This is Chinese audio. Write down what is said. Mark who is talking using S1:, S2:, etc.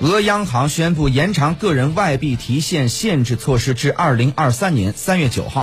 S1: 俄央行宣布延长个人外币提现限制措施至二零二三年三月九号。